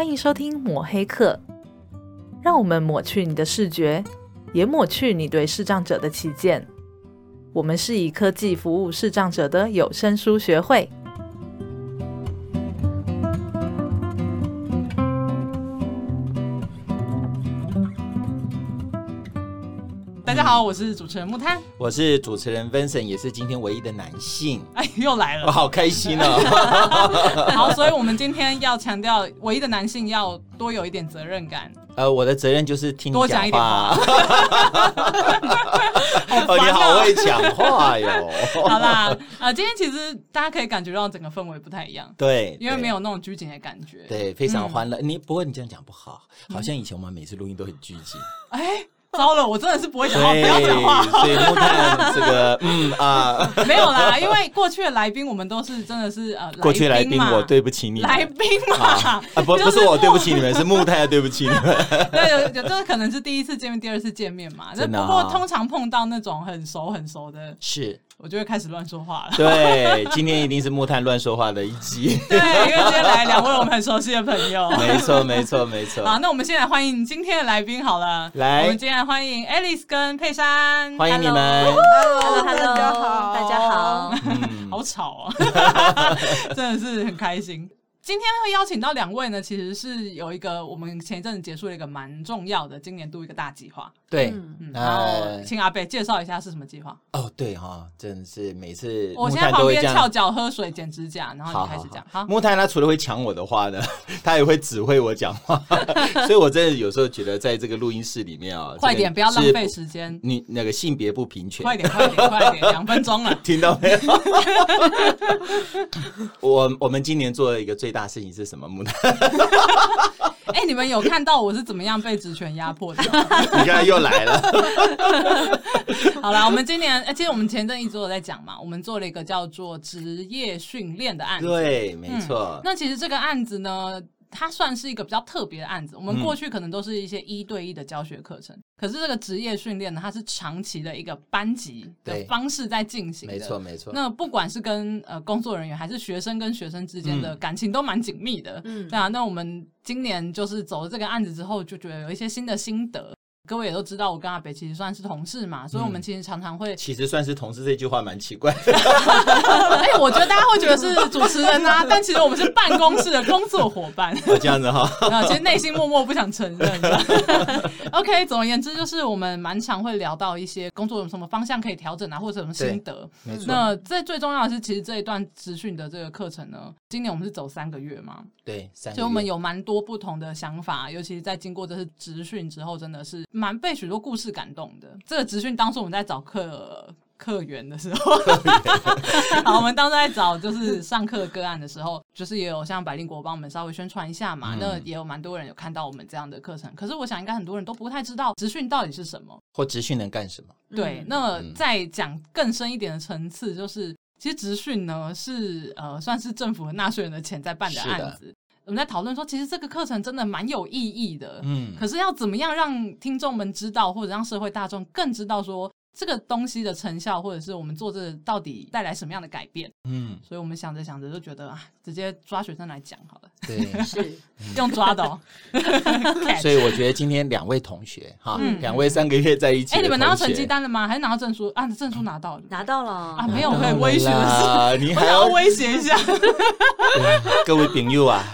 欢迎收听抹黑课，让我们抹去你的视觉，也抹去你对视障者的偏见。我们是以科技服务视障者的有声书学会。好，我是主持人木炭，我是主持人 Vincent，也是今天唯一的男性。哎，又来了，我好开心哦！好，所以我们今天要强调，唯一的男性要多有一点责任感。呃，我的责任就是听。多讲一点话。哦，你好会讲话哟。好啦，呃，今天其实大家可以感觉到整个氛围不太一样，对，因为没有那种拘谨的感觉，对，非常欢乐。你不过你这样讲不好，好像以前我们每次录音都很拘谨。哎。糟了，我真的是不会讲话，不要讲话。所以木炭这个，嗯啊，没有啦，因为过去的来宾我们都是真的是呃，过去来宾我对不起你，来宾嘛啊，不 不是我对不起你们，是木炭对不起你们。对，有有这可能是第一次见面，第二次见面嘛。不过通常碰到那种很熟很熟的，是。我就会开始乱说话了。对，今天一定是木炭乱说话的一集。对，因为今天来两位我们很熟悉的朋友。没错，没错，没错。好，那我们先来欢迎今天的来宾好了。来，我们今天来欢迎 Alice 跟佩珊。欢迎你们。Hello，大家好，大家好。好吵啊！真的是很开心。今天会邀请到两位呢，其实是有一个我们前一阵子结束了一个蛮重要的今年度一个大计划。对，嗯，然后请阿贝介绍一下是什么计划。哦，对哈，真的是每次我现在旁边翘脚喝水剪指甲，然后你开始讲。好，木炭他除了会抢我的话呢，他也会指挥我讲话，所以我真的有时候觉得在这个录音室里面啊，快点不要浪费时间。你那个性别不平权，快点快点快点，两分钟了，听到没有？我我们今年做了一个最大事情是什么？木炭，哎，你们有看到我是怎么样被职权压迫的？你刚才又来了。好了，我们今年，哎，其实我们前阵一直都有在讲嘛，我们做了一个叫做职业训练的案子。对，没错。嗯，那其实这个案子呢，它算是一个比较特别的案子。我们过去可能都是一些一对一的教学课程，嗯、可是这个职业训练呢，它是长期的一个班级的方式在进行的。没错，没错。那不管是跟呃工作人员，还是学生跟学生之间的感情都蛮紧密的。嗯，对啊。那我们今年就是走了这个案子之后，就觉得有一些新的心得。各位也都知道，我跟阿北其实算是同事嘛，所以我们其实常常会……其实算是同事这句话蛮奇怪。哎，我觉得大家会觉得是主持人啊，但其实我们是办公室的工作伙伴。这样子哈，啊，其实内心默默不想承认。OK，总而言之，就是我们蛮常会聊到一些工作有什么方向可以调整啊，或者什么心得。那这最重要的是，其实这一段职训的这个课程呢，今年我们是走三个月嘛？对，三个月。所以我们有蛮多不同的想法，尤其是在经过这次职训之后，真的是。蛮被许多故事感动的。这个职训当初我们在找客客源的时候，好，我们当时在找就是上课个案的时候，就是也有像百灵国帮我们稍微宣传一下嘛。嗯、那也有蛮多人有看到我们这样的课程。可是我想应该很多人都不太知道职训到底是什么，或职训能干什么。对，那再讲更深一点的层次，就是其实职训呢是呃算是政府和纳税人的钱在办的案子。我们在讨论说，其实这个课程真的蛮有意义的，嗯，可是要怎么样让听众们知道，或者让社会大众更知道说这个东西的成效，或者是我们做这到底带来什么样的改变，嗯，所以我们想着想着就觉得啊，直接抓学生来讲好了，对，是用抓的哦。所以我觉得今天两位同学哈，两位三个月在一起，哎，你们拿到成绩单了吗？还是拿到证书啊？证书拿到了，拿到了啊？没有，可以威胁的是，你还要威胁一下各位朋友啊。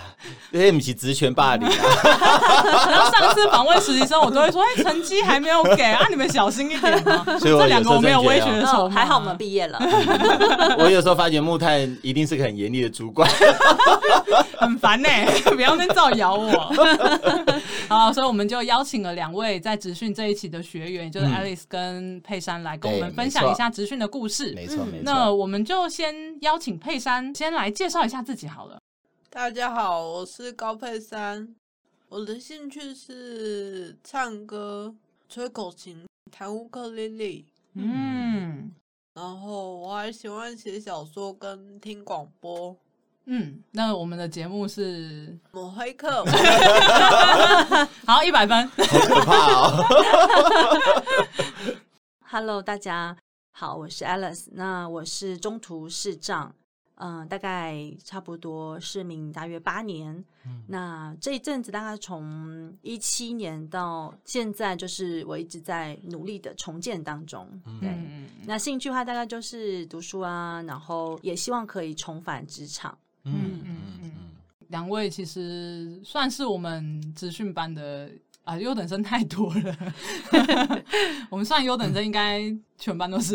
这不是职权霸凌啊！然后上次访问实习生，我都会说：“哎，成绩还没有给啊，你们小心一点嘛。”所以这两个我没有威胁的时候，还好我们毕业了。我有时候发觉木炭一定是个很严厉的主管，很烦呢，不要再造谣我。好，所以我们就邀请了两位在职训这一期的学员，就是 Alice 跟佩珊来跟我们分享一下职训的故事。没错，没错。那我们就先邀请佩珊先来介绍一下自己好了。大家好，我是高佩珊。我的兴趣是唱歌、吹口琴、弹乌克丽丽。嗯，然后我还喜欢写小说跟听广播。嗯，那我们的节目是抹黑客。好，一百分。好可怕哦。Hello，大家好，我是 Alice。那我是中途视障。嗯、呃，大概差不多市民大约八年。嗯、那这一阵子大概从一七年到现在，就是我一直在努力的重建当中。嗯、对，那兴趣的话大概就是读书啊，然后也希望可以重返职场。嗯嗯嗯嗯，两位其实算是我们资讯班的。啊，优等生太多了，我们算优等生，应该全班都是，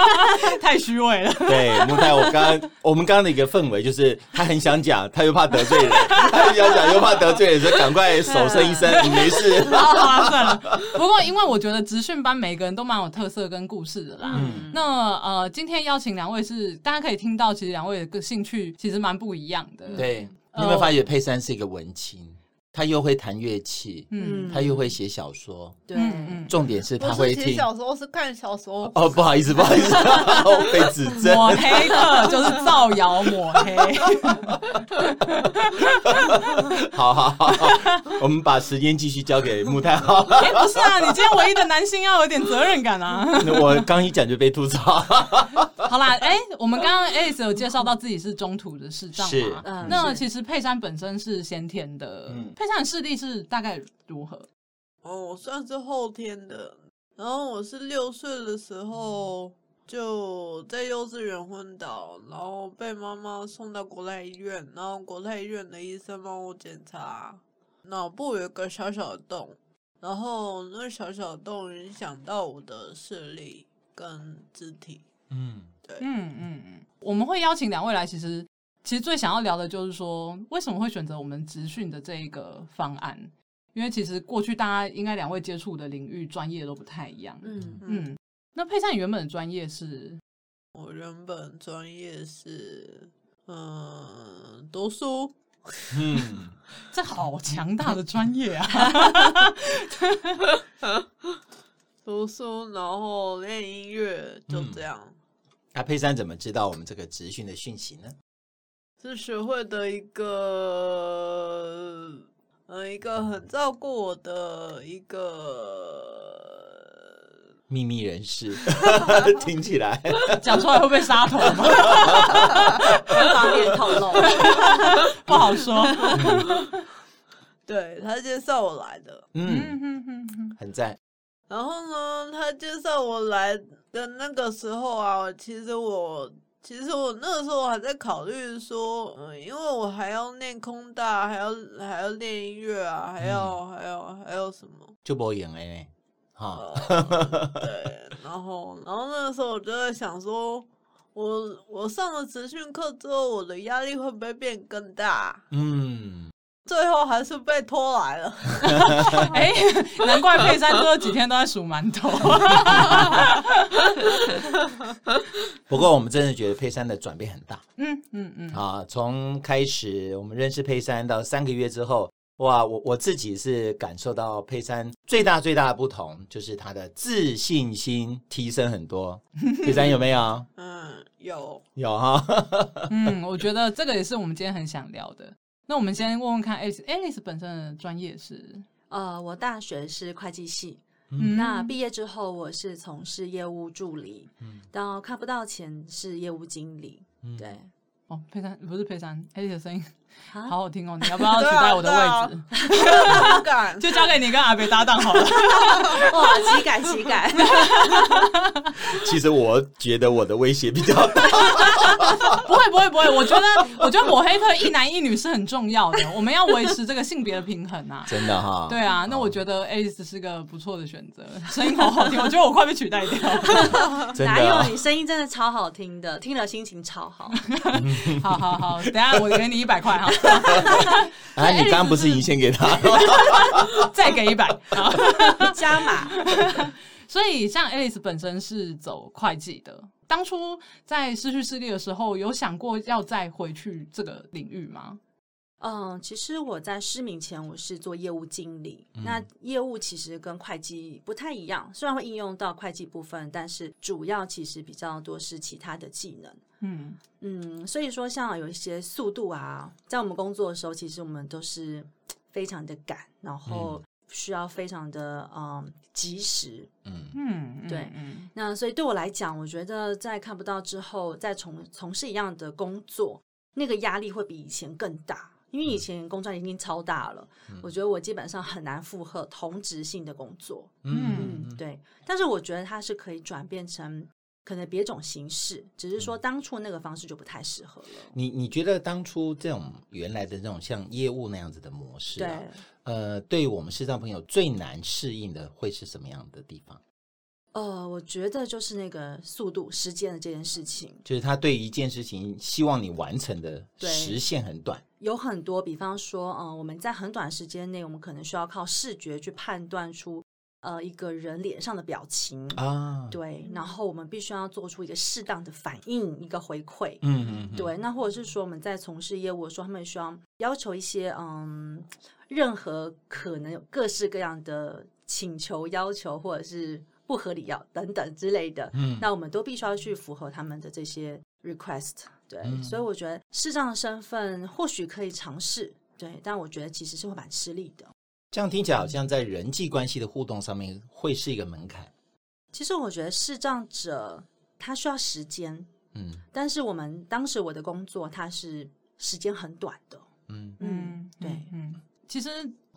太虚伪了。对，木太，我刚刚我们刚刚的一个氛围就是，他很想讲，他又怕得罪人，他很想讲又怕得罪人，所以赶快手伸一伸，你没事。好啊，算了。不过，因为我觉得职训班每一个人都蛮有特色跟故事的啦。嗯、那呃，今天邀请两位是，大家可以听到，其实两位的个兴趣其实蛮不一样的。对，你有没有发觉佩珊是一个文青？他又会弹乐器，嗯，他又会写小说，对，重点是他会听小说，是看小说。哦，不好意思，不好意思，被指正。抹黑的就是造谣抹黑。好好好，我们把时间继续交给木太好。哎，不是啊，你今天唯一的男性要有点责任感啊。我刚一讲就被吐槽。好啦，哎，我们刚刚 Alice 有介绍到自己是中途的视障嘛？嗯，那其实佩珊本身是先天的，嗯。佩珊的视力是大概如何？哦，我算是后天的。然后我是六岁的时候就在幼稚园昏倒，然后被妈妈送到国泰医院，然后国泰医院的医生帮我检查，脑部有一个小小的洞，然后那小小的洞影响到我的视力跟肢体。嗯，对，嗯嗯嗯，我们会邀请两位来，其实。其实最想要聊的就是说，为什么会选择我们职训的这一个方案？因为其实过去大家应该两位接触的领域专业都不太一样。嗯嗯。那佩珊原本的专业是？我原本专业是嗯读书。嗯，这好强大的专业啊！读书，然后练音乐，就这样。那、嗯啊、佩珊怎么知道我们这个职训的讯息呢？是学会的一个，呃，一个很照顾我的一个秘密人士，听起来 讲出来会被杀头吗？不方便透露，不好说。嗯、对，他介绍我来的，嗯，很赞。然后呢，他介绍我来的那个时候啊，其实我。其实我那个时候还在考虑说，嗯，因为我还要念空大，还要还要练音乐啊，还要、嗯、还要还要什么？就不演哎，哈、呃，对，然后然后那个时候我就在想说，我我上了职训课之后，我的压力会不会变更大？嗯。最后还是被拖来了，哎，难怪佩珊这几天都在数馒头。不过我们真的觉得佩珊的转变很大，嗯嗯嗯。啊，从开始我们认识佩珊到三个月之后，哇，我我自己是感受到佩珊最大最大的不同，就是她的自信心提升很多。佩珊有没有？嗯，有有哈。嗯，我觉得这个也是我们今天很想聊的。那我们先问问看，Alice，Alice 本身的专业是？呃，我大学是会计系，嗯、那毕业之后我是从事业务助理，嗯、到看不到钱是业务经理，嗯、对。哦，佩珊不是佩珊，Alice 的声音。好好听哦！你要不要取代我的位置？不敢，就交给你跟阿北搭档好了。哇，岂敢岂敢！其实我觉得我的威胁比较大。不会不会不会，我觉得 我觉得抹黑客一男一女是很重要的，我们要维持这个性别的平衡啊！真的哈。对啊，那我觉得 Alice 是个不错的选择，声音好好听，我觉得我快被取代掉。哪有你声音真的超好听的，听了心情超好。好好好，等下我给你一百块哈。啊！你刚刚不是已经先给他，再给一百，加码。所以，像 Alice 本身是走会计的，当初在失去视力的时候，有想过要再回去这个领域吗？嗯，其实我在失明前，我是做业务经理。嗯、那业务其实跟会计不太一样，虽然会应用到会计部分，但是主要其实比较多是其他的技能。嗯嗯，所以说像有一些速度啊，在我们工作的时候，其实我们都是非常的赶，然后需要非常的嗯及时。嗯嗯，对。嗯，那所以对我来讲，我觉得在看不到之后，再从从事一样的工作，那个压力会比以前更大。因为以前工作已经超大了，嗯、我觉得我基本上很难负荷同职性的工作。嗯，对。但是我觉得它是可以转变成可能别种形式，只是说当初那个方式就不太适合了。你你觉得当初这种原来的这种像业务那样子的模式、啊，对，呃，对于我们视障朋友最难适应的会是什么样的地方？呃，我觉得就是那个速度、时间的这件事情，就是他对一件事情希望你完成的时限很短。有很多，比方说，嗯、呃，我们在很短时间内，我们可能需要靠视觉去判断出，呃，一个人脸上的表情啊，对，然后我们必须要做出一个适当的反应，一个回馈，嗯嗯，嗯对，那或者是说我们在从事业务的时候，他们需要要求一些，嗯，任何可能有各式各样的请求、要求，或者是。不合理要等等之类的，嗯，那我们都必须要去符合他们的这些 request，对，嗯、所以我觉得适当的身份或许可以尝试，对，但我觉得其实是会蛮吃力的。这样听起来好像在人际关系的互动上面会是一个门槛。其实我觉得视障者他需要时间，嗯，但是我们当时我的工作它是时间很短的，嗯嗯，对，嗯，其实。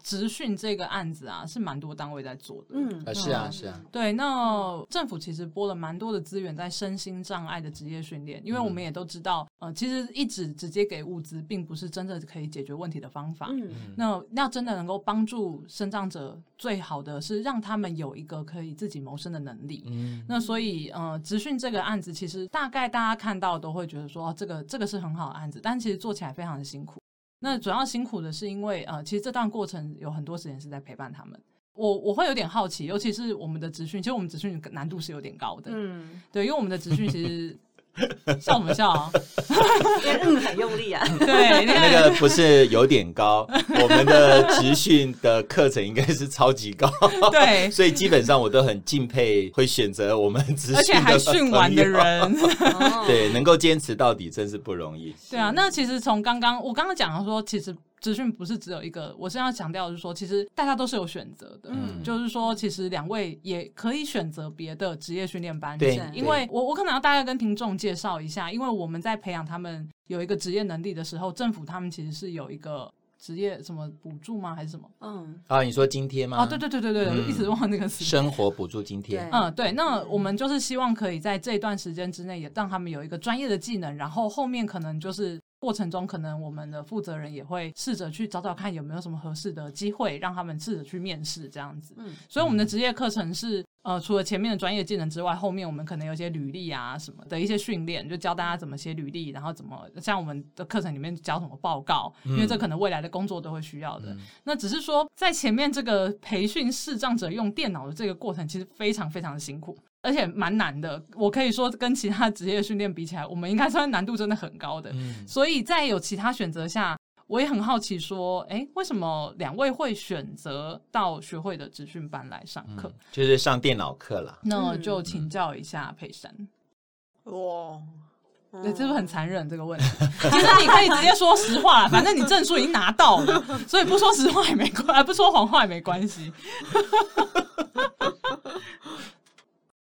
职训这个案子啊，是蛮多单位在做的。嗯，是啊，是啊。对，那政府其实拨了蛮多的资源在身心障碍的职业训练，因为我们也都知道，呃，其实一直直接给物资，并不是真的可以解决问题的方法。嗯，那要真的能够帮助身障者，最好的是让他们有一个可以自己谋生的能力。嗯，那所以，呃，职训这个案子，其实大概大家看到都会觉得说，哦，这个这个是很好的案子，但其实做起来非常的辛苦。那主要辛苦的是因为呃，其实这段过程有很多时间是在陪伴他们。我我会有点好奇，尤其是我们的职训，其实我们职训难度是有点高的。嗯，对，因为我们的职训其实。笑什么笑啊？嗯，很用力啊。对，那个不是有点高，我们的职训的课程应该是超级高。对，所以基本上我都很敬佩会选择我们职训而且还训完的人。对，能够坚持到底真是不容易。对啊，那其实从刚刚我刚刚讲到说，其实。职训不是只有一个，我是要强调的是说，其实大家都是有选择的，嗯，就是说，其实两位也可以选择别的职业训练班，对，因为我我可能要大概跟听众介绍一下，因为我们在培养他们有一个职业能力的时候，政府他们其实是有一个职业什么补助吗？还是什么？嗯，啊，你说津贴吗？啊，对对对对对，嗯、一直忘了那个词，生活补助津贴。嗯，对，那我们就是希望可以在这段时间之内，也让他们有一个专业的技能，然后后面可能就是。过程中，可能我们的负责人也会试着去找找看有没有什么合适的机会，让他们试着去面试这样子。嗯，所以我们的职业课程是，呃，除了前面的专业技能之外，后面我们可能有些履历啊什么的一些训练，就教大家怎么写履历，然后怎么像我们的课程里面教什么报告，因为这可能未来的工作都会需要的。嗯，那只是说，在前面这个培训视障者用电脑的这个过程，其实非常非常的辛苦。而且蛮难的，我可以说跟其他职业训练比起来，我们应该算难度真的很高的。嗯，所以在有其他选择下，我也很好奇说，哎，为什么两位会选择到学会的职训班来上课？嗯，就是上电脑课啦。那就请教一下佩珊。哇，对，这是不是很残忍这个问题？其实你可以直接说实话，反正你证书已经拿到了，所以不说实话也没关，不说谎话也没关系。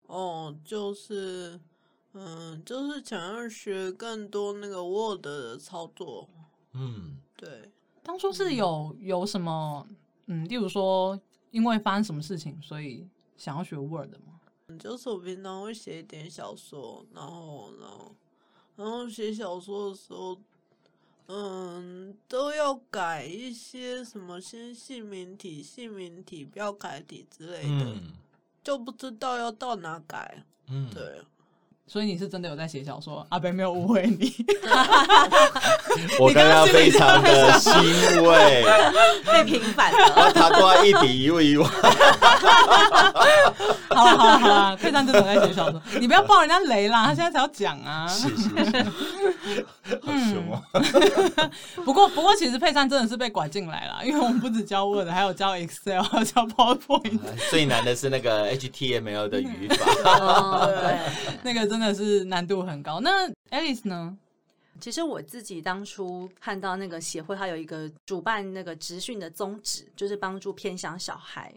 哦，就是，嗯，就是想要学更多那个 Word 的操作。嗯，对。当初是有有什么，嗯，例如说，因为发生什么事情，所以想要学 Word 吗？就是我平常会写一点小说，然后，然后，然后写小说的时候，嗯，都要改一些什么先姓名体、姓名体、标楷体之类的。嗯就不知道要到哪改，嗯，对，所以你是真的有在写小说，阿北没有误会你，我刚刚非常的欣慰，被平反了，他多一笔一位。一万，好了好了好了，佩珊真的在写小说，你不要爆人家雷啦，他现在才要讲啊，是是是，好凶啊，不过不过其实佩珊真的是被拐进来了，因为我们不止教 Word，还有教 Excel，还有教 PowerPoint，最难的是那个。HTML 的语法，对，那个真的是难度很高。那 Alice 呢？其实我自己当初看到那个协会，它有一个主办那个职训的宗旨，就是帮助偏乡小孩。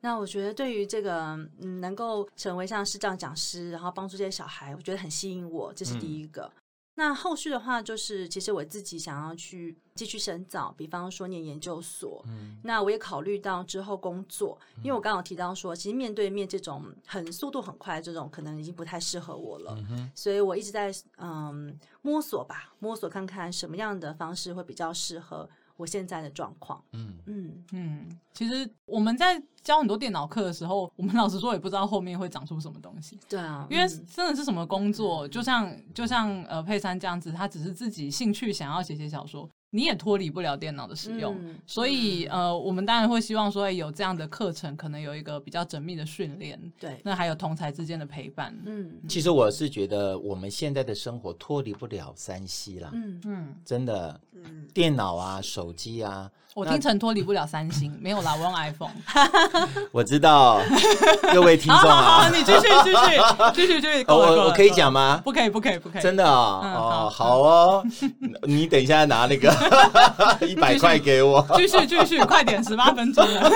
那我觉得对于这个，嗯，能够成为像视障讲师，然后帮助这些小孩，我觉得很吸引我，这是第一个。嗯那后续的话，就是其实我自己想要去继续深造，比方说念研究所。嗯，那我也考虑到之后工作，因为我刚刚有提到说，其实面对面这种很速度很快这种，可能已经不太适合我了。嗯，所以我一直在嗯摸索吧，摸索看看什么样的方式会比较适合。我现在的状况，嗯嗯嗯，其实我们在教很多电脑课的时候，我们老实说也不知道后面会长出什么东西。对啊，因为真的是什么工作，就像就像呃佩珊这样子，他只是自己兴趣想要写写小说。你也脱离不了电脑的使用，嗯、所以呃，我们当然会希望说有这样的课程，可能有一个比较缜密的训练。对，那还有同才之间的陪伴。嗯，其实我是觉得我们现在的生活脱离不了三 C 啦。嗯嗯，真的，嗯，电脑啊，手机啊。我听成脱离不了三星，没有啦，我用 iPhone。我知道，各位听众啊，你继续继续继续继续。我我可以讲吗？不可以不可以不可以。真的啊哦，好哦，你等一下拿那个 一百块给我。继续继续，快点，十八分钟了。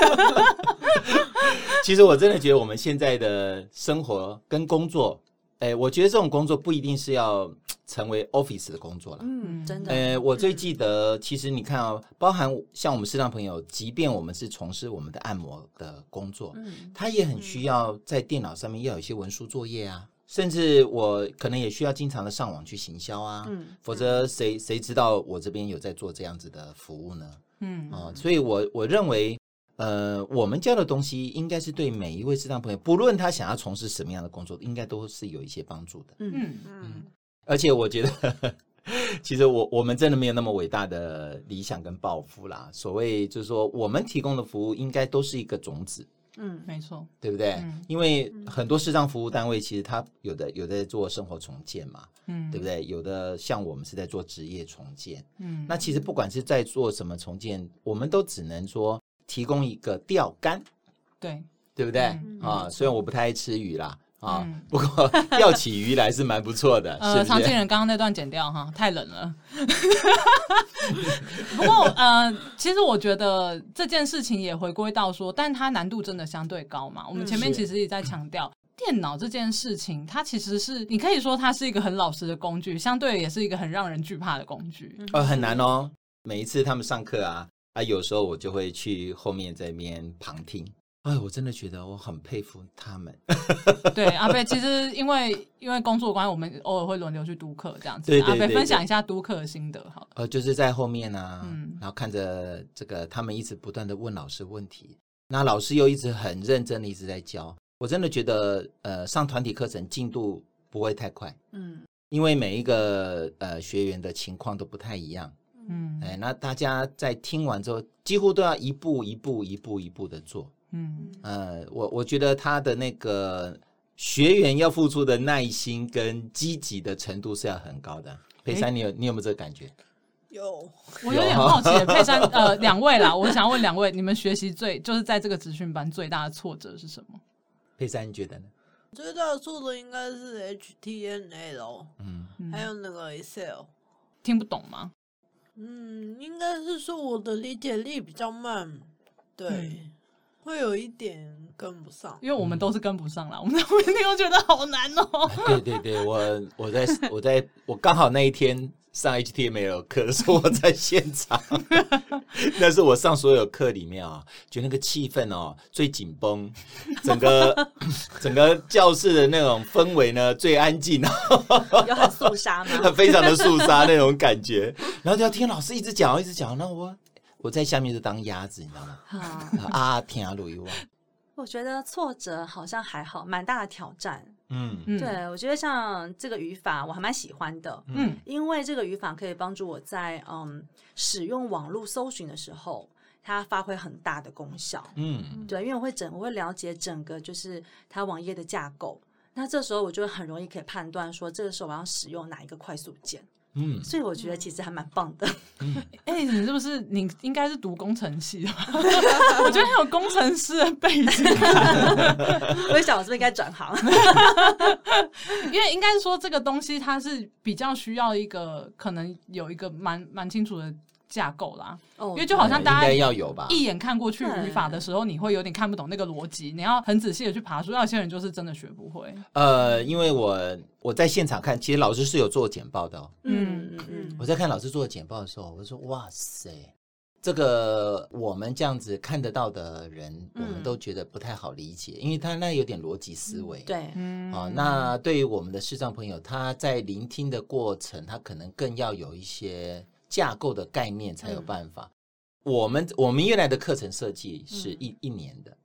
其实我真的觉得我们现在的生活跟工作，哎，我觉得这种工作不一定是要。成为 office 的工作了，嗯，真的。呃，我最记得，其实你看啊，包含像我们视障朋友，即便我们是从事我们的按摩的工作，嗯，他也很需要在电脑上面要有一些文书作业啊，甚至我可能也需要经常的上网去行销啊，嗯，否则谁谁知道我这边有在做这样子的服务呢？嗯啊，所以我我认为，呃，我们教的东西应该是对每一位视障朋友，不论他想要从事什么样的工作，应该都是有一些帮助的。嗯嗯。嗯而且我觉得，其实我我们真的没有那么伟大的理想跟抱负啦。所谓就是说，我们提供的服务应该都是一个种子。嗯，没错，对不对？嗯、因为很多视障服务单位其实它有的有的在做生活重建嘛，嗯，对不对？有的像我们是在做职业重建。嗯，那其实不管是在做什么重建，我们都只能说提供一个钓竿。对，对不对？嗯、啊，虽然我不太爱吃鱼啦。啊，嗯、不过钓起鱼来是蛮不错的。呃，常青人刚刚那段剪掉哈，太冷了。不过呃，其实我觉得这件事情也回归到说，但它难度真的相对高嘛。我们前面其实也在强调，电脑这件事情，它其实是你可以说它是一个很老实的工具，相对也是一个很让人惧怕的工具。呃，很难哦。每一次他们上课啊，啊，有时候我就会去后面这边旁听。哎，我真的觉得我很佩服他们。对，阿贝，其实因为因为工作关系，我们偶尔会轮流去督课这样子。对对对对，阿贝分享一下督课的心得，好。呃，就是在后面啊，嗯，然后看着这个他们一直不断的问老师问题，那老师又一直很认真的一直在教。我真的觉得，呃，上团体课程进度不会太快，嗯，因为每一个呃学员的情况都不太一样，嗯，哎，那大家在听完之后，几乎都要一步一步一步一步的做。嗯呃，我我觉得他的那个学员要付出的耐心跟积极的程度是要很高的。佩珊，你有你有没有这个感觉？有，我有点好奇，佩珊呃，两位啦，我想问两位，你们学习最就是在这个职训班最大的挫折是什么？佩珊，你觉得呢？最大的挫折应该是 HTML，嗯，还有那个 Excel，听不懂吗？嗯，应该是说我的理解力比较慢，对。嗯会有一点跟不上，因为我们都是跟不上了。嗯、我们在后面又觉得好难哦。对对对，我我在我在我刚好那一天上 HTML 课的时候，我在现场。那是我上所有课里面啊，觉得那个气氛哦最紧绷，整个 整个教室的那种氛围呢最安静，有很肃杀吗？非常的肃杀那种感觉，然后就要听老师一直讲一直讲，那我。我在下面就当鸭子，你知道吗？啊，啊，听啊，录一万。我觉得挫折好像还好，蛮大的挑战。嗯，对，我觉得像这个语法我还蛮喜欢的。嗯，因为这个语法可以帮助我在嗯使用网络搜寻的时候，它发挥很大的功效。嗯，对，因为我会整我会了解整个就是它网页的架构，那这时候我就很容易可以判断说，这个时候我要使用哪一个快速键。嗯，所以我觉得其实还蛮棒的。哎、欸，你是不是你应该是读工程系的？我觉得很有工程师的背景。我也想我是不是应该转行？因为应该说这个东西它是比较需要一个可能有一个蛮蛮清楚的。架构啦，哦，因为就好像大家要有吧，一眼看过去语法的时候，你会有点看不懂那个逻辑，你要很仔细的去爬书。有些人就是真的学不会。呃，因为我我在现场看，其实老师是有做简报的哦。嗯嗯嗯。我在看老师做简报的时候，我就说：“哇塞，这个我们这样子看得到的人，我们都觉得不太好理解，因为他那有点逻辑思维。”对，嗯。哦，那对于我们的视障朋友，他在聆听的过程，他可能更要有一些。架构的概念才有办法。嗯、我们我们原来的课程设计是一、嗯、一年的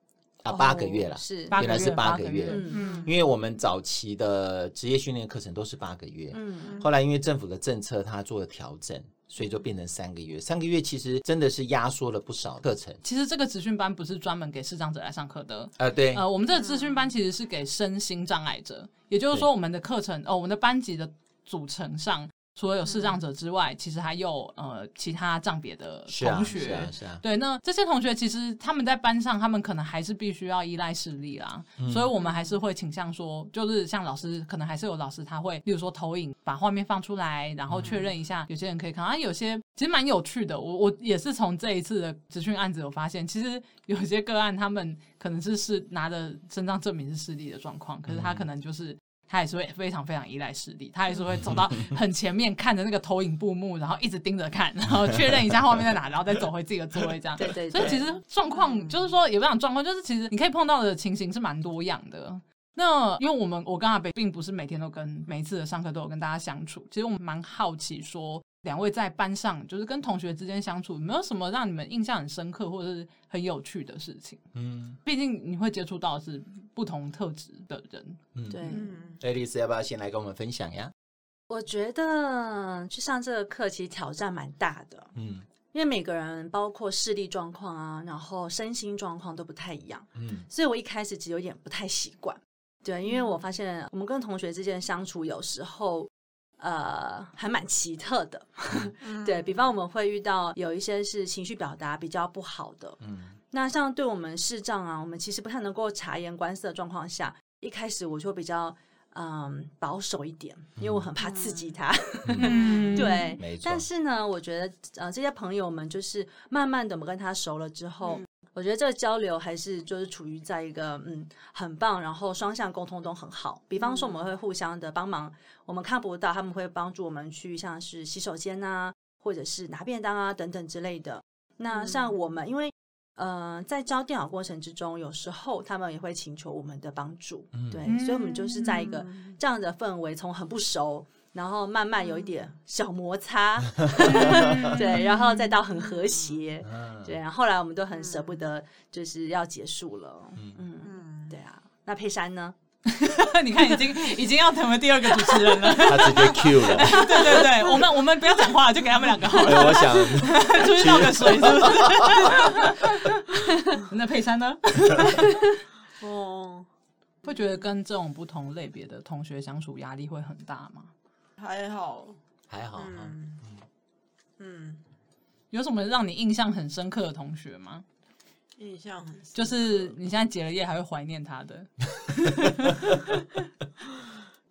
啊，八个月了，是原来是八个月。嗯，因为我们早期的职业训练课程都是八个月，嗯，后来因为政府的政策它做了调整，所以就变成三个月。三个月其实真的是压缩了不少课程。其实这个职训班不是专门给视障者来上课的，呃，对，呃，我们这个职训班其实是给身心障碍者，也就是说，我们的课程哦，我们的班级的组成上。除了有视障者之外，嗯、其实还有呃其他障别的同学。是啊，是啊，是啊。对，那这些同学其实他们在班上，他们可能还是必须要依赖视力啦。嗯、所以我们还是会倾向说，就是像老师，可能还是有老师他会，例如说投影，把画面放出来，然后确认一下，有些人可以看。啊，有些其实蛮有趣的。我我也是从这一次的职训案子有发现，其实有些个案他们可能是是拿着身障证明是视力的状况，可是他可能就是。他也是会非常非常依赖视力，他也是会走到 很前面看着那个投影布幕，然后一直盯着看，然后确认一下画面在哪，然后再走回自己的座位这样。对对。所以其实状况就是说，也不讲状况，就是其实你可以碰到的情形是蛮多样的。那因为我们我跟阿北并不是每天都跟每一次的上课都有跟大家相处，其实我们蛮好奇说。两位在班上就是跟同学之间相处，有没有什么让你们印象很深刻或者是很有趣的事情？嗯，毕竟你会接触到是不同特质的人。嗯，对。爱丽丝要不要先来跟我们分享呀？我觉得去上这个课其实挑战蛮大的。嗯，因为每个人包括视力状况啊，然后身心状况都不太一样。嗯，所以我一开始其实有点不太习惯。对，因为我发现我们跟同学之间相处有时候。呃，还蛮奇特的，对，比方我们会遇到有一些是情绪表达比较不好的，嗯，那像对我们视障啊，我们其实不太能够察言观色的状况下，一开始我就比较嗯保守一点，因为我很怕刺激他，嗯、对，没错。但是呢，我觉得呃这些朋友们就是慢慢的我们跟他熟了之后。嗯我觉得这个交流还是就是处于在一个嗯很棒，然后双向沟通都很好。比方说我们会互相的帮忙，我们看不到，他们会帮助我们去像是洗手间啊，或者是拿便当啊等等之类的。那像我们因为呃在教电脑过程之中，有时候他们也会请求我们的帮助，对，所以我们就是在一个这样的氛围，从很不熟。然后慢慢有一点小摩擦，对，然后再到很和谐，对，然后后来我们都很舍不得，就是要结束了，嗯嗯，对啊，那佩珊呢？你看，已经已经要成为第二个主持人了，他直接 Q 了，对对对，我们我们不要讲话，就给他们两个好了。我想出去倒个水，是不是？那佩珊呢？哦，会觉得跟这种不同类别的同学相处压力会很大吗？还好，还好，嗯嗯，有什么让你印象很深刻的同学吗？印象很深，就是你现在结了业还会怀念他的。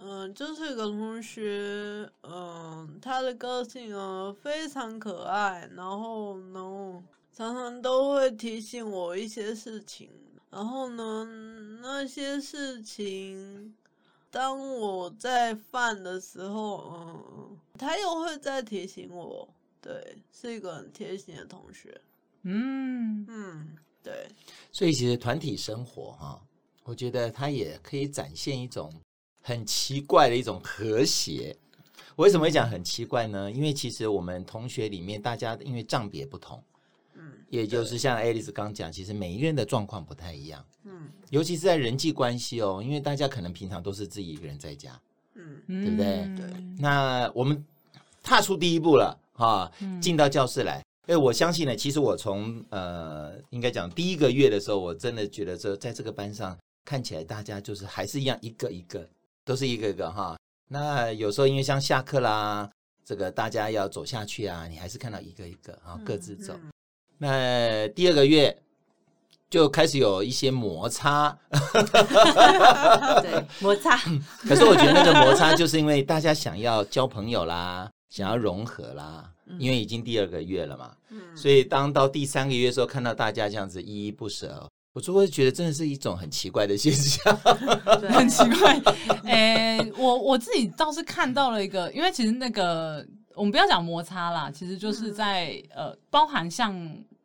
嗯，就是有个同学，嗯，他的个性啊非常可爱，然后呢，常常都会提醒我一些事情，然后呢，那些事情。当我在犯的时候，嗯，他又会再提醒我，对，是一个很贴心的同学，嗯嗯，对。所以其实团体生活哈，我觉得它也可以展现一种很奇怪的一种和谐。我为什么会讲很奇怪呢？因为其实我们同学里面大家因为账别不同。也就是像 Alice 刚讲，其实每一个人的状况不太一样，嗯，尤其是在人际关系哦，因为大家可能平常都是自己一个人在家，嗯，对不对？对。那我们踏出第一步了，哈，进到教室来，哎，我相信呢，其实我从呃，应该讲第一个月的时候，我真的觉得这在这个班上看起来大家就是还是一样，一个一个都是一个一个哈。那有时候因为像下课啦。这个大家要走下去啊，你还是看到一个一个啊，各自走。嗯嗯、那第二个月就开始有一些摩擦，对，摩擦。可是我觉得那个摩擦就是因为大家想要交朋友啦，想要融合啦，因为已经第二个月了嘛，嗯、所以当到第三个月的时候，看到大家这样子依依不舍，我就会觉得真的是一种很奇怪的现象，很奇怪。哎、欸，我我自己倒是看到了一个，因为其实那个我们不要讲摩擦啦，其实就是在、嗯、呃，包含像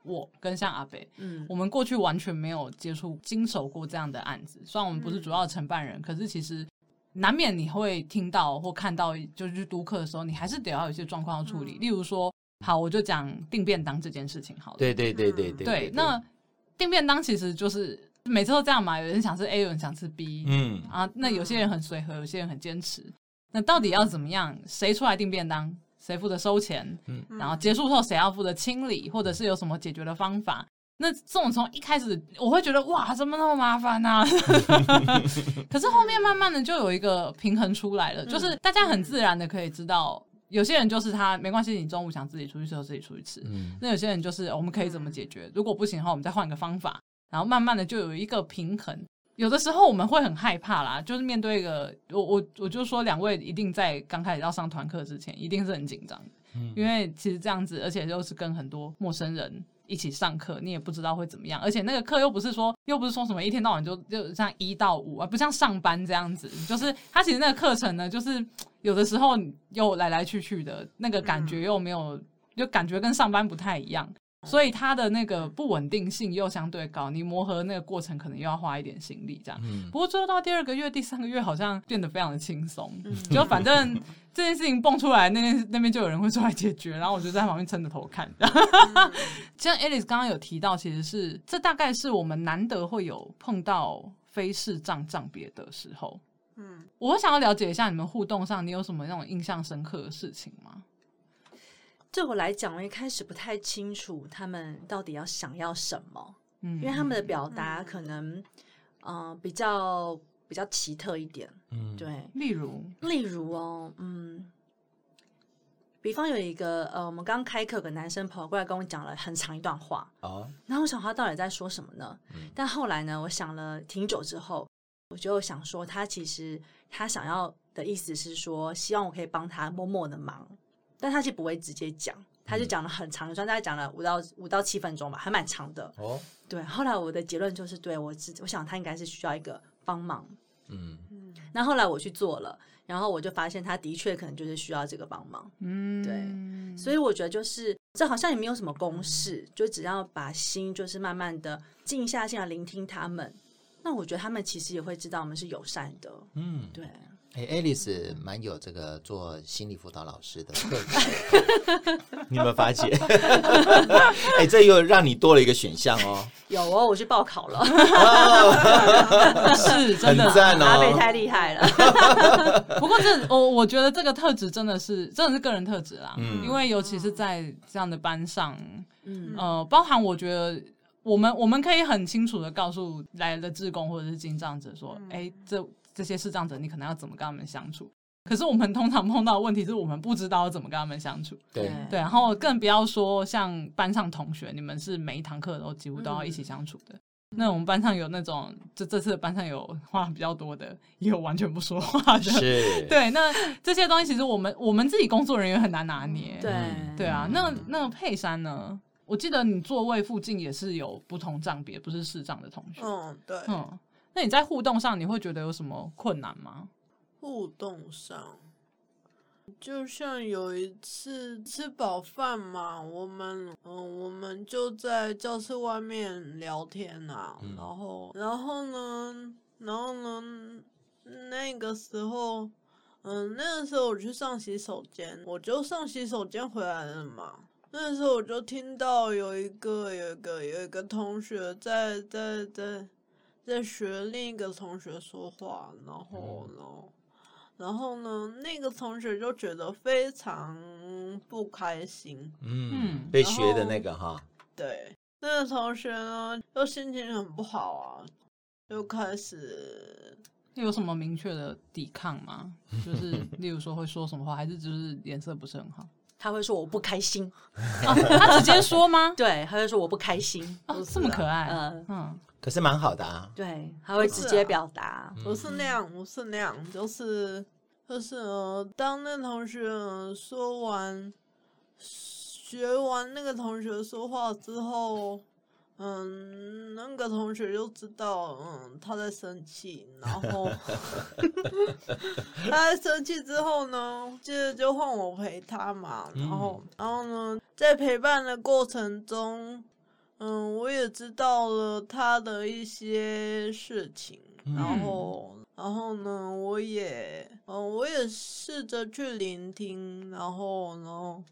我跟像阿北，嗯，我们过去完全没有接触经手过这样的案子。虽然我们不是主要的承办人，嗯、可是其实难免你会听到或看到，就是去督课的时候，你还是得要有一些状况要处理。嗯、例如说，好，我就讲订便当这件事情好了。对对对对对，对，那。订便当其实就是每次都这样嘛，有人想吃 A，有人想吃 B，嗯啊，那有些人很随和，有些人很坚持。那到底要怎么样？谁出来订便当？谁负责收钱？嗯，然后结束后谁要负责清理，或者是有什么解决的方法？那这种从一开始我会觉得哇，怎么那么麻烦呢？可是后面慢慢的就有一个平衡出来了，就是大家很自然的可以知道。有些人就是他没关系，你中午想自己出去吃就自己出去吃。嗯，那有些人就是我们可以怎么解决？如果不行的话，我们再换一个方法，然后慢慢的就有一个平衡。有的时候我们会很害怕啦，就是面对一个我我我就说两位一定在刚开始要上团课之前一定是很紧张，嗯，因为其实这样子，而且又是跟很多陌生人。一起上课，你也不知道会怎么样，而且那个课又不是说，又不是说什么一天到晚就就像一到五，啊不像上班这样子，就是他其实那个课程呢，就是有的时候又来来去去的，那个感觉又没有，就感觉跟上班不太一样。所以它的那个不稳定性又相对高，你磨合那个过程可能又要花一点心力，这样。嗯。不过最后到第二个月、第三个月，好像变得非常的轻松，嗯、就反正这件事情蹦出来，那边那边就有人会出来解决，然后我就在旁边撑着头看。嗯、像 Alice 刚刚有提到，其实是这大概是我们难得会有碰到非视障障别的时候。嗯。我想要了解一下你们互动上，你有什么那种印象深刻的事情吗？对我来讲，我一开始不太清楚他们到底要想要什么，嗯，因为他们的表达可能，嗯、呃，比较比较奇特一点，嗯，对，例如，例如哦，嗯，比方有一个呃，我们刚开课，个男生跑过来跟我讲了很长一段话，哦，然后我想他到底在说什么呢？嗯、但后来呢，我想了挺久之后，我就想说，他其实他想要的意思是说，希望我可以帮他默默的忙。但他其实不会直接讲，他就讲了很长一段，大概讲了五到五到七分钟吧，还蛮长的。哦，对。后来我的结论就是，对我，我想他应该是需要一个帮忙。嗯嗯。那后来我去做了，然后我就发现他的确可能就是需要这个帮忙。嗯，对。所以我觉得就是这好像也没有什么公式，就只要把心就是慢慢的静下心来聆听他们，那我觉得他们其实也会知道我们是友善的。嗯，对。哎，Alice 蛮有这个做心理辅导老师的 特质，你有没有发现？哎，这又让你多了一个选项哦。有哦，我去报考了，是真的，很赞哦，阿北太厉害了。不过这我我觉得这个特质真的是真的是个人特质啦，嗯，因为尤其是在这样的班上，嗯呃，包含我觉得我们我们可以很清楚的告诉来的志工或者是进障者说，哎，这。这些视障者，你可能要怎么跟他们相处？可是我们通常碰到的问题是我们不知道怎么跟他们相处。对对，然后更不要说像班上同学，你们是每一堂课都几乎都要一起相处的。嗯、那我们班上有那种，就这次班上有话比较多的，也有完全不说话的。是，对。那这些东西其实我们我们自己工作人员很难拿捏。对对啊，那那个佩珊呢？我记得你座位附近也是有不同障别，不是视障的同学。嗯，对，嗯。那你在互动上，你会觉得有什么困难吗？互动上，就像有一次吃饱饭嘛，我们嗯，我们就在教室外面聊天啊，嗯、然后，然后呢，然后呢，那个时候，嗯，那个时候我去上洗手间，我就上洗手间回来了嘛。那个时候我就听到有一个，有一个，有一个同学在在在。在学另一个同学说话，然后呢，然后呢，那个同学就觉得非常不开心。嗯，被学的那个哈。对，那个同学呢，就心情很不好啊，就开始有什么明确的抵抗吗？就是 例如说会说什么话，还是就是脸色不是很好？他会说我不开心，哦、他直接说吗？对，他会说我不开心，哦，这么可爱，嗯嗯，可是蛮好的啊。对，他会直接表达，不是那样，不是那样，就是就是呃，当那同学说完学完那个同学说话之后。嗯，那个同学就知道，嗯，他在生气，然后 他在生气之后呢，接着就换我陪他嘛，然后，嗯、然后呢，在陪伴的过程中，嗯，我也知道了他的一些事情，然后，嗯、然后呢，我也，嗯，我也试着去聆听，然后，然后，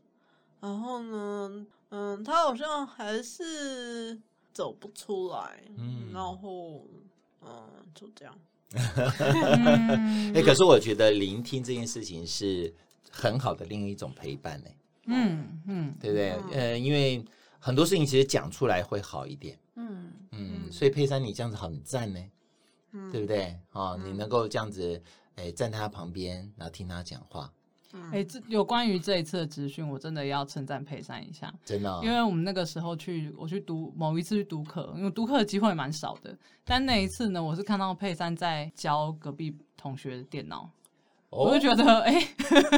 然后呢，嗯，他好像还是。走不出来，嗯，然后，嗯，就这样。哎、欸，可是我觉得聆听这件事情是很好的另一种陪伴呢。嗯嗯，对不对？嗯、呃，因为很多事情其实讲出来会好一点。嗯嗯，所以佩珊你这样子很赞呢，嗯、对不对？啊、哦，你能够这样子，哎，站在他旁边，然后听他讲话。哎，这有关于这一次的职训，我真的要称赞佩珊一下，真的、哦，因为我们那个时候去，我去读某一次去读课，因为读课的机会蛮少的，但那一次呢，我是看到佩珊在教隔壁同学的电脑，哦、我就觉得，哎，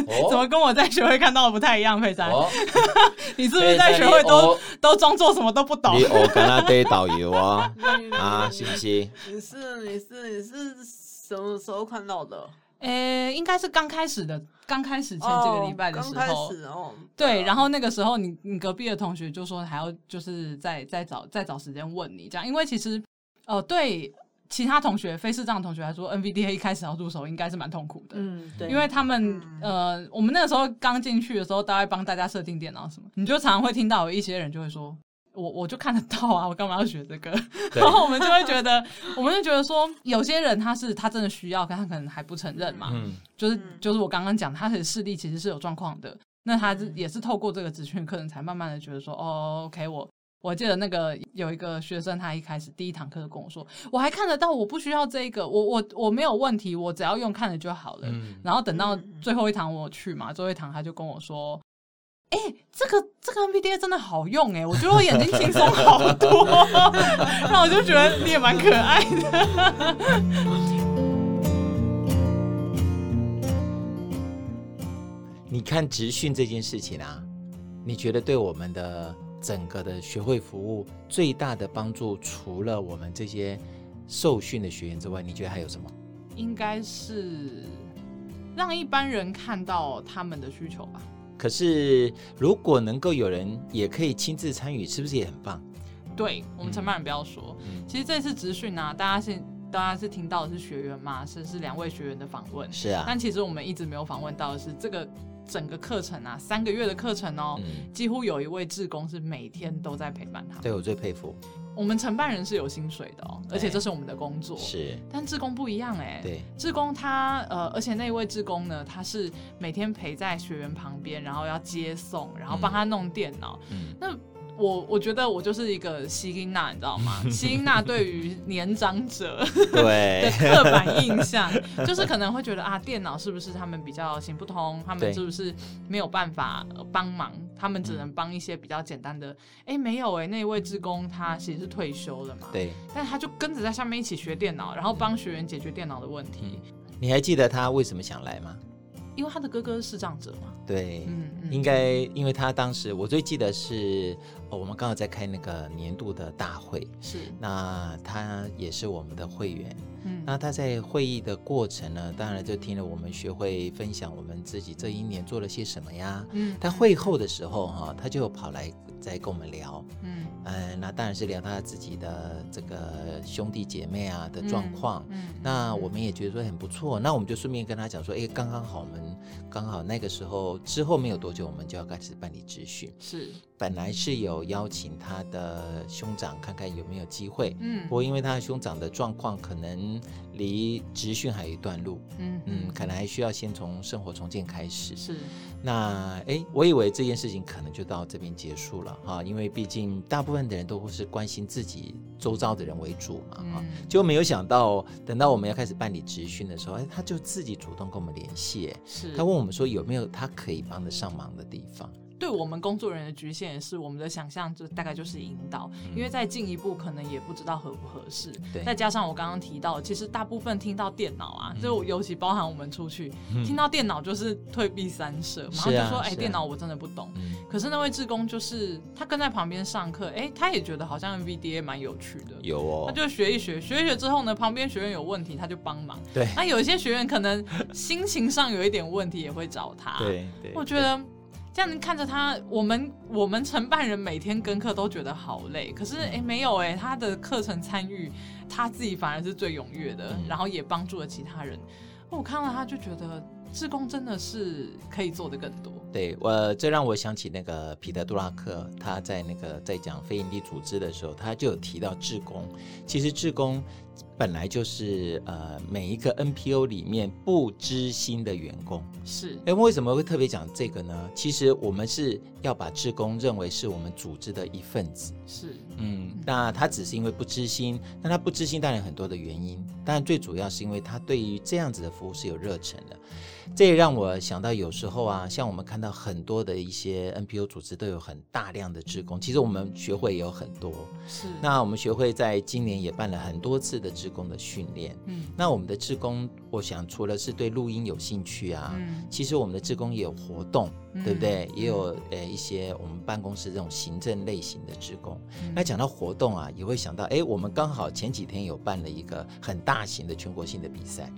哦、怎么跟我在学会看到的不太一样？佩珊，哦、你是不是在学会都、哦、都装作什么都不懂？你我跟他带导游啊，啊，是不是？你是你是你是什么时候看到的？诶，应该是刚开始的，刚开始前几个礼拜的时候，哦哦、对，然后那个时候你你隔壁的同学就说还要就是再再找再找时间问你这样，因为其实呃对其他同学非视障同学来说，NVDA 一开始要入手应该是蛮痛苦的，嗯，对，因为他们、嗯、呃我们那个时候刚进去的时候，大概帮大家设定电脑什么，你就常常会听到有一些人就会说。我我就看得到啊，我干嘛要学这个？然后我们就会觉得，我们就觉得说，有些人他是他真的需要，但他可能还不承认嘛。嗯，就是就是我刚刚讲，他的视力其实是有状况的。那他也是透过这个职训课程，才慢慢的觉得说，哦，OK，我我记得那个有一个学生，他一开始第一堂课就跟我说，我还看得到，我不需要这个，我我我没有问题，我只要用看了就好了。嗯，然后等到最后一堂我去嘛，最后一堂他就跟我说。哎、欸，这个这个 nbda 真的好用哎，我觉得我眼睛轻松好多，那我就觉得你也蛮可爱的。你看职训这件事情啊，你觉得对我们的整个的学会服务最大的帮助，除了我们这些受训的学员之外，你觉得还有什么？应该是让一般人看到他们的需求吧。可是，如果能够有人也可以亲自参与，是不是也很棒？对，我们承办人不要说，嗯、其实这次职训呢，大家是大家是听到的是学员嘛，甚至两位学员的访问，是啊。但其实我们一直没有访问到的是这个整个课程啊，三个月的课程哦，嗯、几乎有一位志工是每天都在陪伴他。对，我最佩服。我们承办人是有薪水的哦，而且这是我们的工作。是，但志工不一样哎。对，志工他呃，而且那一位志工呢，他是每天陪在学员旁边，然后要接送，然后帮他弄电脑。嗯，那。我我觉得我就是一个希音娜，你知道吗？希音娜对于年长者对 的刻板印象，就是可能会觉得啊，电脑是不是他们比较行不通？他们是不是没有办法帮忙？他们只能帮一些比较简单的。哎、欸，没有哎、欸，那位职工他其实是退休了嘛，对，但他就跟着在下面一起学电脑，然后帮学员解决电脑的问题。你还记得他为什么想来吗？因为他的哥哥是视障者嘛，对，嗯，嗯。应该因为他当时我最记得是，哦，我们刚好在开那个年度的大会，是，那他也是我们的会员，嗯，那他在会议的过程呢，当然就听了我们学会分享我们自己这一年做了些什么呀，嗯，他会后的时候哈，他就跑来再跟我们聊，嗯，嗯，那当然是聊他自己的这个兄弟姐妹啊的状况，嗯，嗯，那我们也觉得说很不错，那我们就顺便跟他讲说，哎，刚刚好我们。刚好那个时候之后没有多久，我们就要开始办理职训。是，本来是有邀请他的兄长看看有没有机会，嗯，不过因为他的兄长的状况可能离职训还有一段路，嗯嗯，可能还需要先从生活重建开始。是，那哎，我以为这件事情可能就到这边结束了哈，因为毕竟大部分的人都会是关心自己周遭的人为主嘛哈，就没有想到等到我们要开始办理职训的时候，哎，他就自己主动跟我们联系，是，他问我们说有没有他可以帮得上忙的地方。对我们工作人员的局限也是我们的想象，就大概就是引导，因为再进一步可能也不知道合不合适。对，再加上我刚刚提到，其实大部分听到电脑啊，就尤其包含我们出去听到电脑就是退避三舍，马上就说：“哎，电脑我真的不懂。”可是那位志工就是他跟在旁边上课，哎，他也觉得好像 NVDA 蛮有趣的，有哦，他就学一学，学一学之后呢，旁边学员有问题他就帮忙。对，那有一些学员可能心情上有一点问题也会找他。对对，我觉得。这样看着他，我们我们承办人每天跟课都觉得好累，可是哎没有哎，他的课程参与他自己反而是最踊跃的，嗯、然后也帮助了其他人。我看了他就觉得，志工真的是可以做的更多。对，我这让我想起那个彼得·杜拉克，他在那个在讲非营利组织的时候，他就有提到志工。其实志工。本来就是呃，每一个 NPO 里面不知心的员工是。哎，为什么会特别讲这个呢？其实我们是要把志工认为是我们组织的一份子。是，嗯，那他只是因为不知心，那他不知心当然很多的原因，但最主要是因为他对于这样子的服务是有热忱的。这也让我想到，有时候啊，像我们看到很多的一些 NPO 组织都有很大量的志工，其实我们学会也有很多。是，那我们学会在今年也办了很多次的志工的训练。嗯，那我们的志工，我想除了是对录音有兴趣啊，嗯，其实我们的志工也有活动，嗯、对不对？也有呃一些我们办公室这种行政类型的志工。嗯、那讲到活动啊，也会想到，哎，我们刚好前几天有办了一个很大型的全国性的比赛。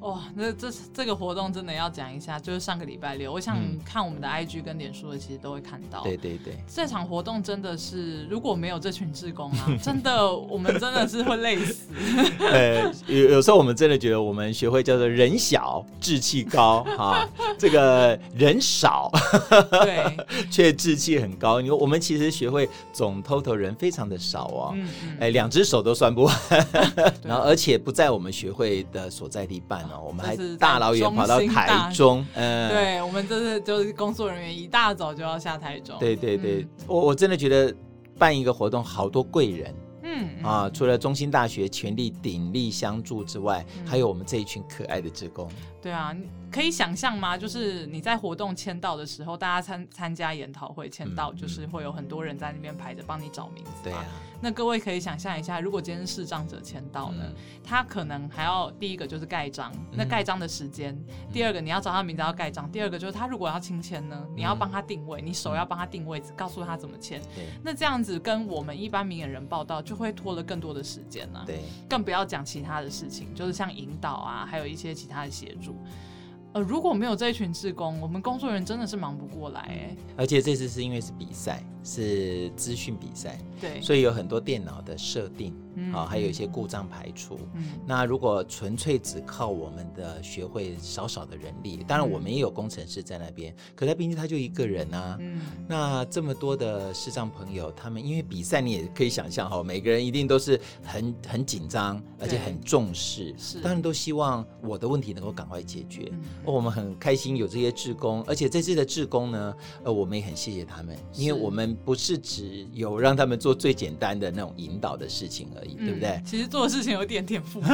哇、哦，那这这个活动真的要讲一下，就是上个礼拜六，我想看我们的 IG 跟脸书的，其实都会看到。对对对，这场活动真的是，如果没有这群志工啊，真的我们真的是会累死。呃，有有时候我们真的觉得我们学会叫做人小志气高哈，这个人少，对，却志气很高。你说我们其实学会总 total 人非常的少哦，嗯嗯，哎，两只手都算不完，然后而且不在我们学会的所在地办。我们还大老远跑到台中，嗯，对，我们这是就是工作人员一大早就要下台中。对对对，嗯、我我真的觉得办一个活动，好多贵人，嗯。啊，除了中心大学全力鼎力相助之外，嗯、还有我们这一群可爱的职工。对啊，可以想象吗？就是你在活动签到的时候，大家参参加研讨会签到，就是会有很多人在那边排着帮你找名字。对啊。那各位可以想象一下，如果今天是视障者签到呢，嗯、他可能还要第一个就是盖章，嗯、那盖章的时间；嗯、第二个你要找他名字要盖章；第二个就是他如果要亲签呢，你要帮他定位，嗯、你手要帮他定位，告诉他怎么签。对。那这样子跟我们一般明眼人报道就会拖了更多的时间啊。对。更不要讲其他的事情，就是像引导啊，还有一些其他的协助。如果没有这一群志工，我们工作人员真的是忙不过来哎。而且这次是因为是比赛，是资讯比赛，对，所以有很多电脑的设定。嗯、啊，还有一些故障排除。嗯，那如果纯粹只靠我们的学会少少的人力，当然我们也有工程师在那边，嗯、可他毕竟他就一个人啊。嗯，那这么多的视障朋友，他们因为比赛，你也可以想象哈，每个人一定都是很很紧张，而且很重视，是，当然都希望我的问题能够赶快解决。嗯、我们很开心有这些志工，而且这次的志工呢，呃，我们也很谢谢他们，因为我们不是只有让他们做最简单的那种引导的事情而已，嗯、对不对？其实。做的事情有点点复杂，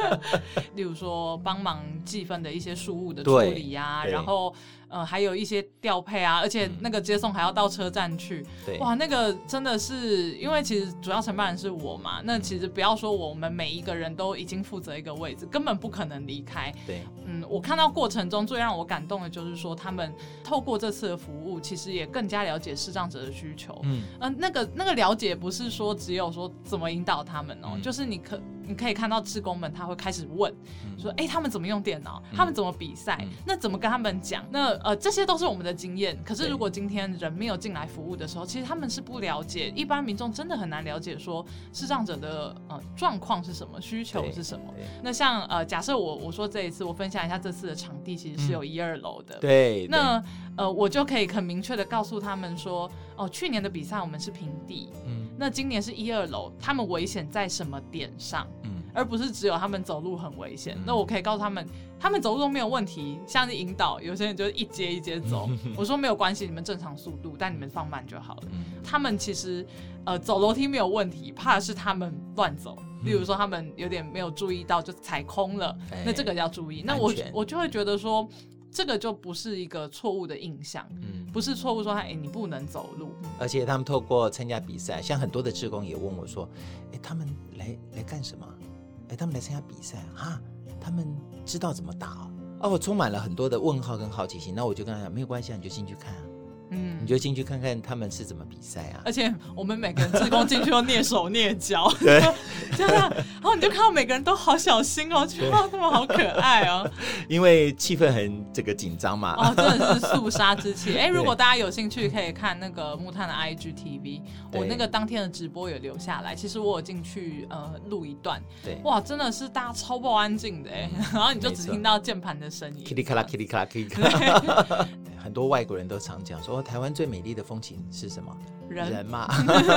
例如说帮忙计分的一些书务的处理呀、啊，然后。呃，还有一些调配啊，而且那个接送还要到车站去，哇，那个真的是，因为其实主要承办人是我嘛，那其实不要说我们每一个人都已经负责一个位置，根本不可能离开。对，嗯，我看到过程中最让我感动的就是说，他们透过这次的服务，其实也更加了解视障者的需求。嗯，呃，那个那个了解不是说只有说怎么引导他们哦，嗯、就是你可你可以看到志工们他会开始问，说，哎，他们怎么用电脑？他们怎么比赛？那怎么跟他们讲？那呃，这些都是我们的经验。可是如果今天人没有进来服务的时候，其实他们是不了解，一般民众真的很难了解说视障者的呃状况是什么，需求是什么。那像呃，假设我我说这一次我分享一下这次的场地其实是有一二楼的，对，那呃，我就可以很明确的告诉他们说，哦，去年的比赛我们是平地，嗯，那今年是一二楼，他们危险在什么点上？嗯。而不是只有他们走路很危险，嗯、那我可以告诉他们，他们走路都没有问题，像是引导，有些人就一阶一阶走。我说没有关系，你们正常速度，但你们放慢就好了。嗯、他们其实呃走楼梯没有问题，怕的是他们乱走，例如说他们有点没有注意到就踩空了，嗯、那这个要注意。那我我就会觉得说，这个就不是一个错误的印象，嗯，不是错误说他哎你不能走路，而且他们透过参加比赛，像很多的志工也问我说，哎他们来来干什么？哎，他们来参加比赛哈，他们知道怎么打哦，哦，我充满了很多的问号跟好奇心，那我就跟他讲，没有关系啊，你就进去看啊。嗯，你就进去看看他们是怎么比赛啊！而且我们每个人自工进去都蹑手蹑脚，对，这样，然后你就看到每个人都好小心哦，觉得他们好可爱哦。因为气氛很这个紧张嘛，哦，真的是肃杀之气。哎，如果大家有兴趣，可以看那个木炭的 IGTV，我那个当天的直播有留下来。其实我有进去呃录一段，对，哇，真的是大家超爆安静的哎，然后你就只听到键盘的声音，噼里咔啦，噼里咔啦，噼里咔啦。很多外国人都常讲说，台湾最美丽的风景是什么？人，人嘛。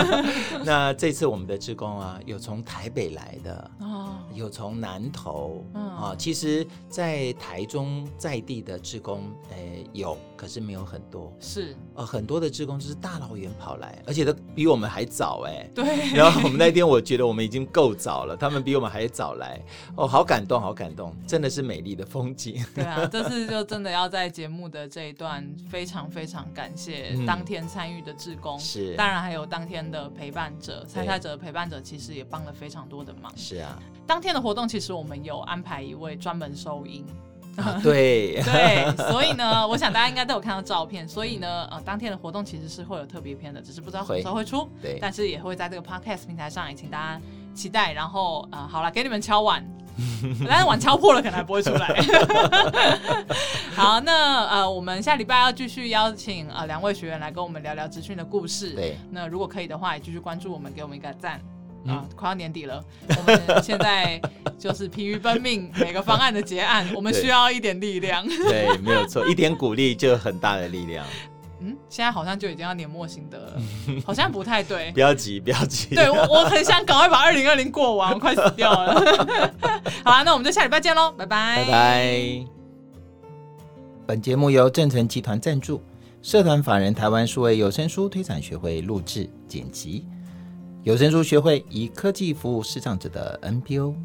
那这次我们的志工啊，有从台北来的，哦、有从南投，啊、嗯哦，其实，在台中在地的志工，诶，有，可是没有很多。是，呃，很多的志工就是大老远跑来，而且都比我们还早，哎。对。然后我们那天，我觉得我们已经够早了，他们比我们还早来，哦，好感动，好感动，真的是美丽的风景。对啊，这次就真的要在节目的这一段。非常非常感谢当天参与的志工，嗯、是当然还有当天的陪伴者、参赛者的陪伴者，其实也帮了非常多的忙。是啊，当天的活动其实我们有安排一位专门收音，啊、对 对，所以呢，我想大家应该都有看到照片，所以呢，呃，当天的活动其实是会有特别篇的，只是不知道什么时候会出，对，但是也会在这个 podcast 平台上，也请大家期待。然后，呃，好了，给你们敲碗。但是碗敲破了，可能还不会出来。好，那呃，我们下礼拜要继续邀请呃两位学员来跟我们聊聊资讯的故事。对，那如果可以的话，也继续关注我们，给我们一个赞。啊、呃，快要年底了，我们现在就是疲于奔命，每个方案的结案，我们需要一点力量。对，对，没有错，一点鼓励就很大的力量。嗯，现在好像就已经要年末心得了，好像不太对。不要急，不要急。对，我我很想赶快把二零二零过完，我快死掉了。好啊，那我们就下礼拜见喽，拜拜。拜拜。本节目由正成集团赞助，社团法人台湾数位有声书推广学会录制剪辑，有声书学会以科技服务视障者的 NPO。